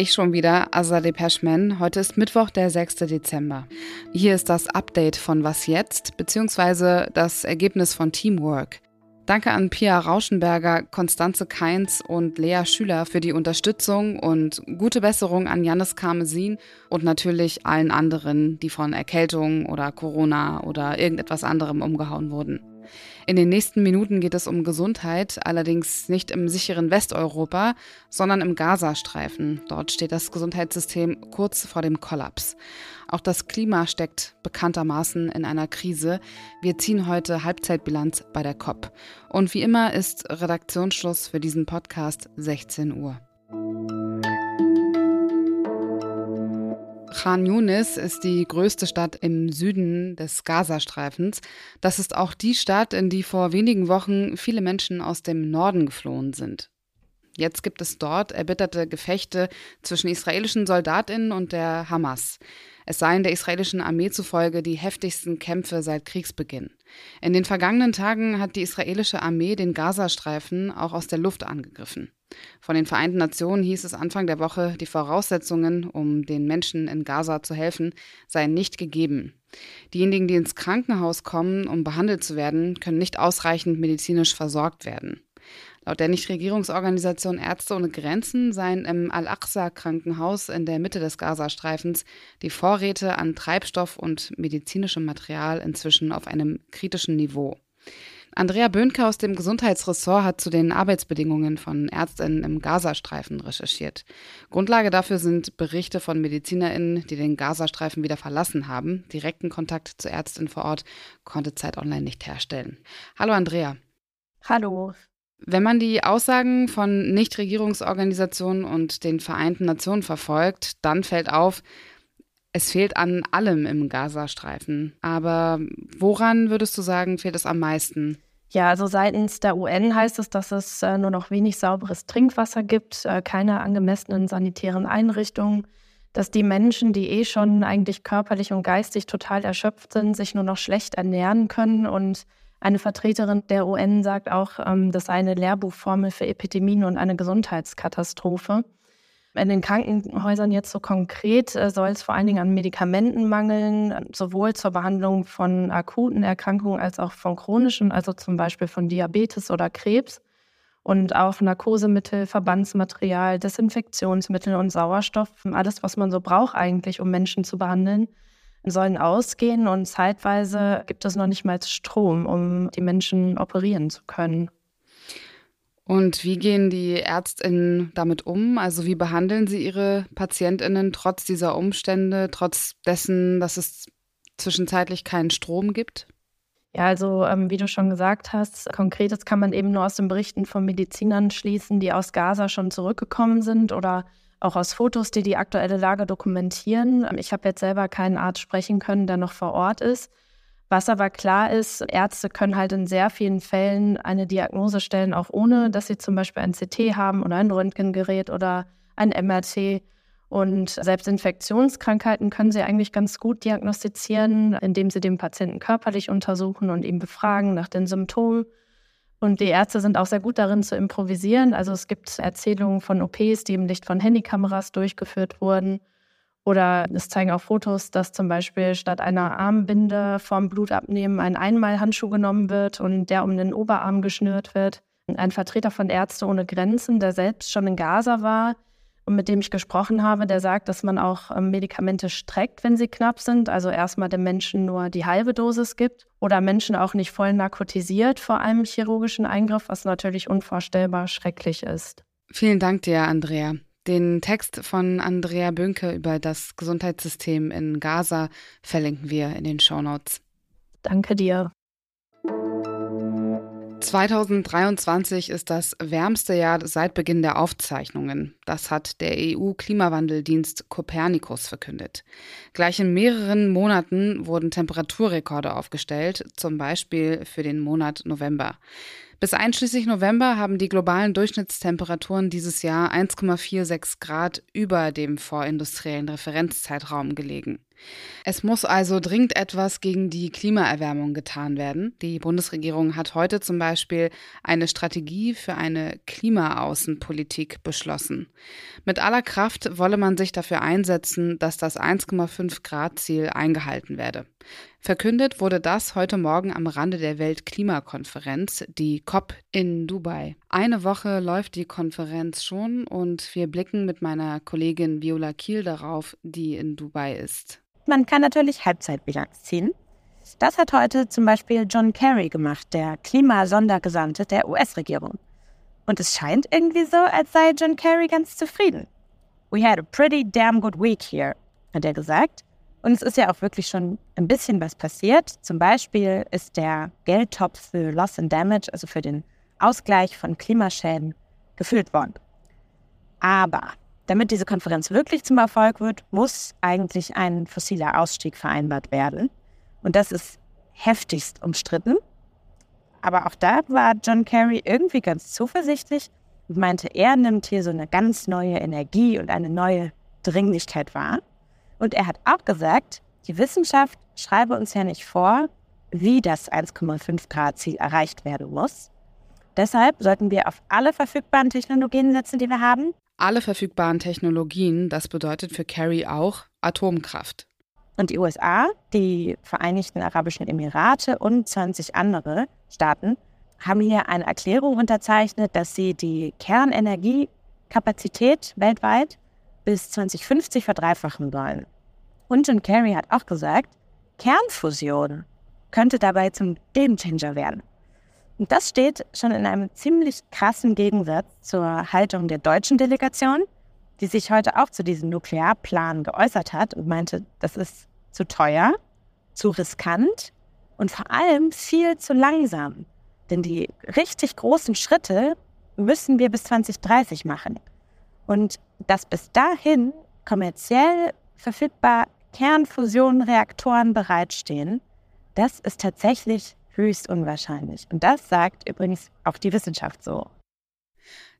Ich schon wieder, Azadeh Peschman. Heute ist Mittwoch, der 6. Dezember. Hier ist das Update von Was jetzt, beziehungsweise das Ergebnis von Teamwork. Danke an Pia Rauschenberger, Konstanze Keins und Lea Schüler für die Unterstützung und gute Besserung an Jannis Karmesin und natürlich allen anderen, die von Erkältung oder Corona oder irgendetwas anderem umgehauen wurden. In den nächsten Minuten geht es um Gesundheit, allerdings nicht im sicheren Westeuropa, sondern im Gazastreifen. Dort steht das Gesundheitssystem kurz vor dem Kollaps. Auch das Klima steckt bekanntermaßen in einer Krise. Wir ziehen heute Halbzeitbilanz bei der COP. Und wie immer ist Redaktionsschluss für diesen Podcast 16 Uhr. Khan Yunis ist die größte Stadt im Süden des Gazastreifens. Das ist auch die Stadt, in die vor wenigen Wochen viele Menschen aus dem Norden geflohen sind. Jetzt gibt es dort erbitterte Gefechte zwischen israelischen Soldatinnen und der Hamas. Es seien der israelischen Armee zufolge die heftigsten Kämpfe seit Kriegsbeginn. In den vergangenen Tagen hat die israelische Armee den Gazastreifen auch aus der Luft angegriffen. Von den Vereinten Nationen hieß es Anfang der Woche, die Voraussetzungen, um den Menschen in Gaza zu helfen, seien nicht gegeben. Diejenigen, die ins Krankenhaus kommen, um behandelt zu werden, können nicht ausreichend medizinisch versorgt werden. Laut der Nichtregierungsorganisation Ärzte ohne Grenzen seien im Al-Aqsa-Krankenhaus in der Mitte des Gazastreifens die Vorräte an Treibstoff und medizinischem Material inzwischen auf einem kritischen Niveau. Andrea Böhnke aus dem Gesundheitsressort hat zu den Arbeitsbedingungen von Ärztinnen im Gazastreifen recherchiert. Grundlage dafür sind Berichte von Medizinerinnen, die den Gazastreifen wieder verlassen haben. Direkten Kontakt zu Ärztinnen vor Ort konnte Zeit Online nicht herstellen. Hallo Andrea. Hallo. Wenn man die Aussagen von Nichtregierungsorganisationen und den Vereinten Nationen verfolgt, dann fällt auf, es fehlt an allem im Gazastreifen. Aber woran würdest du sagen, fehlt es am meisten? Ja, also seitens der UN heißt es, dass es äh, nur noch wenig sauberes Trinkwasser gibt, äh, keine angemessenen sanitären Einrichtungen, dass die Menschen, die eh schon eigentlich körperlich und geistig total erschöpft sind, sich nur noch schlecht ernähren können. Und eine Vertreterin der UN sagt auch, ähm, das sei eine Lehrbuchformel für Epidemien und eine Gesundheitskatastrophe. In den Krankenhäusern jetzt so konkret äh, soll es vor allen Dingen an Medikamenten mangeln, sowohl zur Behandlung von akuten Erkrankungen als auch von chronischen, also zum Beispiel von Diabetes oder Krebs. Und auch Narkosemittel, Verbandsmaterial, Desinfektionsmittel und Sauerstoff, alles, was man so braucht eigentlich, um Menschen zu behandeln, sollen ausgehen. Und zeitweise gibt es noch nicht mal Strom, um die Menschen operieren zu können. Und wie gehen die Ärztinnen damit um? Also wie behandeln sie ihre Patientinnen trotz dieser Umstände, trotz dessen, dass es zwischenzeitlich keinen Strom gibt? Ja, also ähm, wie du schon gesagt hast, konkretes kann man eben nur aus den Berichten von Medizinern schließen, die aus Gaza schon zurückgekommen sind oder auch aus Fotos, die die aktuelle Lage dokumentieren. Ich habe jetzt selber keinen Arzt sprechen können, der noch vor Ort ist. Was aber klar ist, Ärzte können halt in sehr vielen Fällen eine Diagnose stellen, auch ohne, dass sie zum Beispiel ein CT haben oder ein Röntgengerät oder ein MRT. Und selbst Infektionskrankheiten können sie eigentlich ganz gut diagnostizieren, indem sie den Patienten körperlich untersuchen und ihn befragen nach den Symptomen. Und die Ärzte sind auch sehr gut darin zu improvisieren. Also es gibt Erzählungen von OPs, die im Licht von Handykameras durchgeführt wurden. Oder es zeigen auch Fotos, dass zum Beispiel statt einer Armbinde vorm Blutabnehmen ein Einmalhandschuh genommen wird und der um den Oberarm geschnürt wird. Ein Vertreter von Ärzte ohne Grenzen, der selbst schon in Gaza war und mit dem ich gesprochen habe, der sagt, dass man auch ähm, Medikamente streckt, wenn sie knapp sind. Also erstmal dem Menschen nur die halbe Dosis gibt oder Menschen auch nicht voll narkotisiert vor einem chirurgischen Eingriff, was natürlich unvorstellbar schrecklich ist. Vielen Dank dir, Andrea. Den Text von Andrea Bünke über das Gesundheitssystem in Gaza verlinken wir in den Shownotes. Danke dir. 2023 ist das wärmste Jahr seit Beginn der Aufzeichnungen. Das hat der EU-Klimawandeldienst Copernicus verkündet. Gleich in mehreren Monaten wurden Temperaturrekorde aufgestellt, zum Beispiel für den Monat November. Bis einschließlich November haben die globalen Durchschnittstemperaturen dieses Jahr 1,46 Grad über dem vorindustriellen Referenzzeitraum gelegen. Es muss also dringend etwas gegen die Klimaerwärmung getan werden. Die Bundesregierung hat heute zum Beispiel eine Strategie für eine Klimaaußenpolitik beschlossen. Mit aller Kraft wolle man sich dafür einsetzen, dass das 1,5 Grad Ziel eingehalten werde. Verkündet wurde das heute Morgen am Rande der Weltklimakonferenz, die COP in Dubai. Eine Woche läuft die Konferenz schon und wir blicken mit meiner Kollegin Viola Kiel darauf, die in Dubai ist. Man kann natürlich Halbzeitbilanz ziehen. Das hat heute zum Beispiel John Kerry gemacht, der Klimasondergesandte der US-Regierung. Und es scheint irgendwie so, als sei John Kerry ganz zufrieden. We had a pretty damn good week here, hat er gesagt. Und es ist ja auch wirklich schon ein bisschen was passiert. Zum Beispiel ist der Geldtopf für Loss and Damage, also für den Ausgleich von Klimaschäden, gefüllt worden. Aber damit diese Konferenz wirklich zum Erfolg wird, muss eigentlich ein fossiler Ausstieg vereinbart werden. Und das ist heftigst umstritten. Aber auch da war John Kerry irgendwie ganz zuversichtlich und meinte, er nimmt hier so eine ganz neue Energie und eine neue Dringlichkeit wahr. Und er hat auch gesagt, die Wissenschaft schreibe uns ja nicht vor, wie das 1,5 Grad Ziel erreicht werden muss. Deshalb sollten wir auf alle verfügbaren Technologien setzen, die wir haben, alle verfügbaren Technologien, das bedeutet für Kerry auch Atomkraft. Und die USA, die Vereinigten Arabischen Emirate und 20 andere Staaten haben hier eine Erklärung unterzeichnet, dass sie die Kernenergiekapazität weltweit bis 2050 verdreifachen wollen. Und John Kerry hat auch gesagt, Kernfusion könnte dabei zum Gamechanger werden. Und das steht schon in einem ziemlich krassen Gegensatz zur Haltung der deutschen Delegation, die sich heute auch zu diesem Nuklearplan geäußert hat und meinte, das ist zu teuer, zu riskant und vor allem viel zu langsam. Denn die richtig großen Schritte müssen wir bis 2030 machen. Und dass bis dahin kommerziell verfügbar Kernfusionreaktoren bereitstehen, das ist tatsächlich höchst unwahrscheinlich. Und das sagt übrigens auch die Wissenschaft so.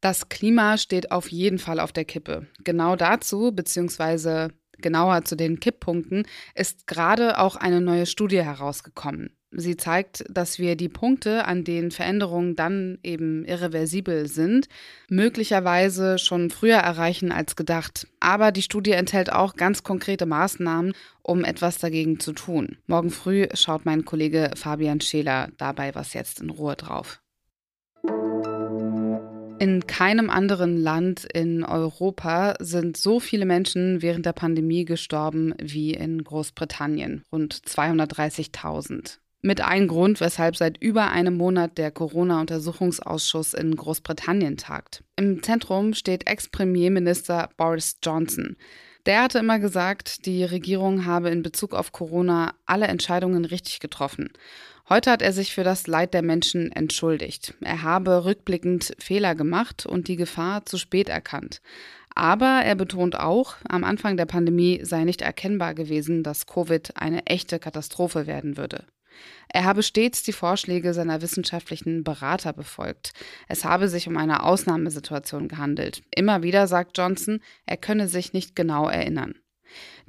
Das Klima steht auf jeden Fall auf der Kippe. Genau dazu, beziehungsweise genauer zu den Kipppunkten, ist gerade auch eine neue Studie herausgekommen. Sie zeigt, dass wir die Punkte, an denen Veränderungen dann eben irreversibel sind, möglicherweise schon früher erreichen als gedacht. Aber die Studie enthält auch ganz konkrete Maßnahmen, um etwas dagegen zu tun. Morgen früh schaut mein Kollege Fabian Scheler dabei was jetzt in Ruhe drauf. In keinem anderen Land in Europa sind so viele Menschen während der Pandemie gestorben wie in Großbritannien, rund 230.000 mit einem Grund, weshalb seit über einem Monat der Corona-Untersuchungsausschuss in Großbritannien tagt. Im Zentrum steht Ex-Premierminister Boris Johnson. Der hatte immer gesagt, die Regierung habe in Bezug auf Corona alle Entscheidungen richtig getroffen. Heute hat er sich für das Leid der Menschen entschuldigt. Er habe rückblickend Fehler gemacht und die Gefahr zu spät erkannt. Aber er betont auch, am Anfang der Pandemie sei nicht erkennbar gewesen, dass Covid eine echte Katastrophe werden würde. Er habe stets die Vorschläge seiner wissenschaftlichen Berater befolgt. Es habe sich um eine Ausnahmesituation gehandelt. Immer wieder sagt Johnson, er könne sich nicht genau erinnern.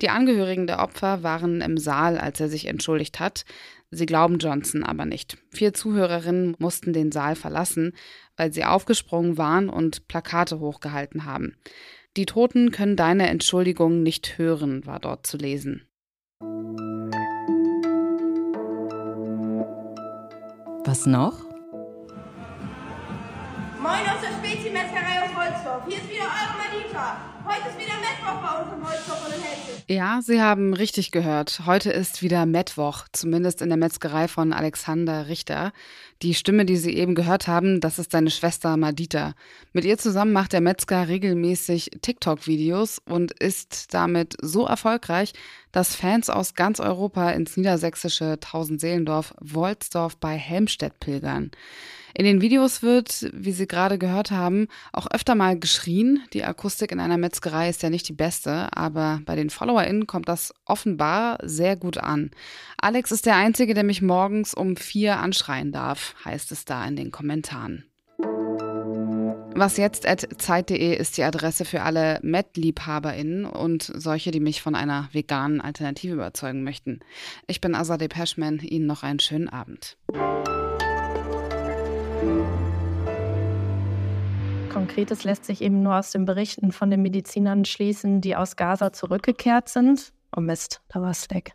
Die Angehörigen der Opfer waren im Saal, als er sich entschuldigt hat. Sie glauben Johnson aber nicht. Vier Zuhörerinnen mussten den Saal verlassen, weil sie aufgesprungen waren und Plakate hochgehalten haben. Die Toten können deine Entschuldigung nicht hören, war dort zu lesen. Was noch? Moin aus der Spezi-Metzgerei aus Holzdorf. Hier ist wieder eure Madita. Heute ist wieder Mittwoch bei uns im Holzdorf und in Helse. Ja, Sie haben richtig gehört. Heute ist wieder Mittwoch, zumindest in der Metzgerei von Alexander Richter. Die Stimme, die Sie eben gehört haben, das ist seine Schwester Madita. Mit ihr zusammen macht der Metzger regelmäßig TikTok-Videos und ist damit so erfolgreich, dass Fans aus ganz Europa ins niedersächsische Tausendseelendorf Wolsdorf bei Helmstedt pilgern. In den Videos wird, wie Sie gerade gehört haben, auch öfter mal geschrien. Die Akustik in einer Metzgerei ist ja nicht die beste, aber bei den FollowerInnen kommt das offenbar sehr gut an. Alex ist der Einzige, der mich morgens um vier anschreien darf, heißt es da in den Kommentaren. Was jetzt zeit.de ist die Adresse für alle Met-LiebhaberInnen und solche, die mich von einer veganen Alternative überzeugen möchten. Ich bin Azadeh Peschman. Ihnen noch einen schönen Abend. Konkretes lässt sich eben nur aus den Berichten von den Medizinern schließen, die aus Gaza zurückgekehrt sind. Oh Mist, da war es weg.